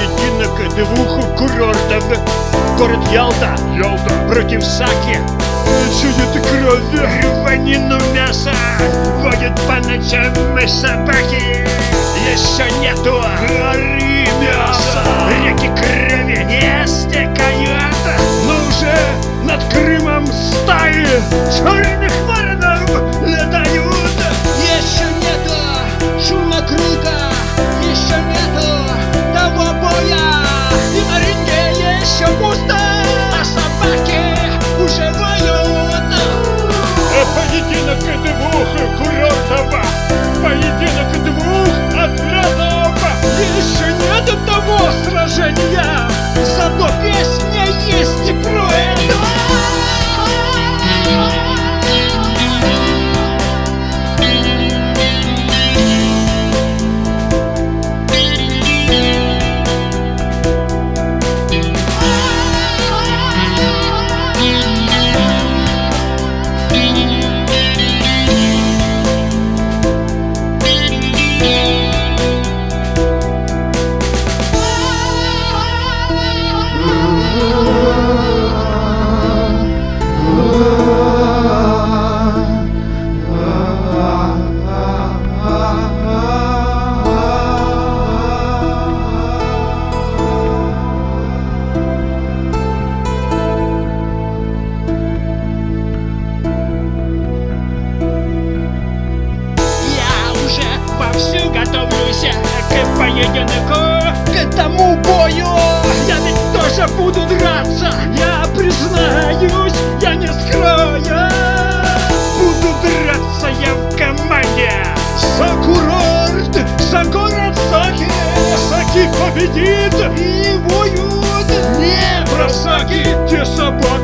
поединок двух курортов. Город Ялта, Ялта. против Саки. Сидит кровь, рванину мяса Водят по ночам собаки. Еще нету. Горы мяса Реки крови не стекают я буду драться. Я признаюсь, я не скрою. Буду драться я в команде. За курорт, за город Саки. Саки победит и воюет. Не про Саки, те собаки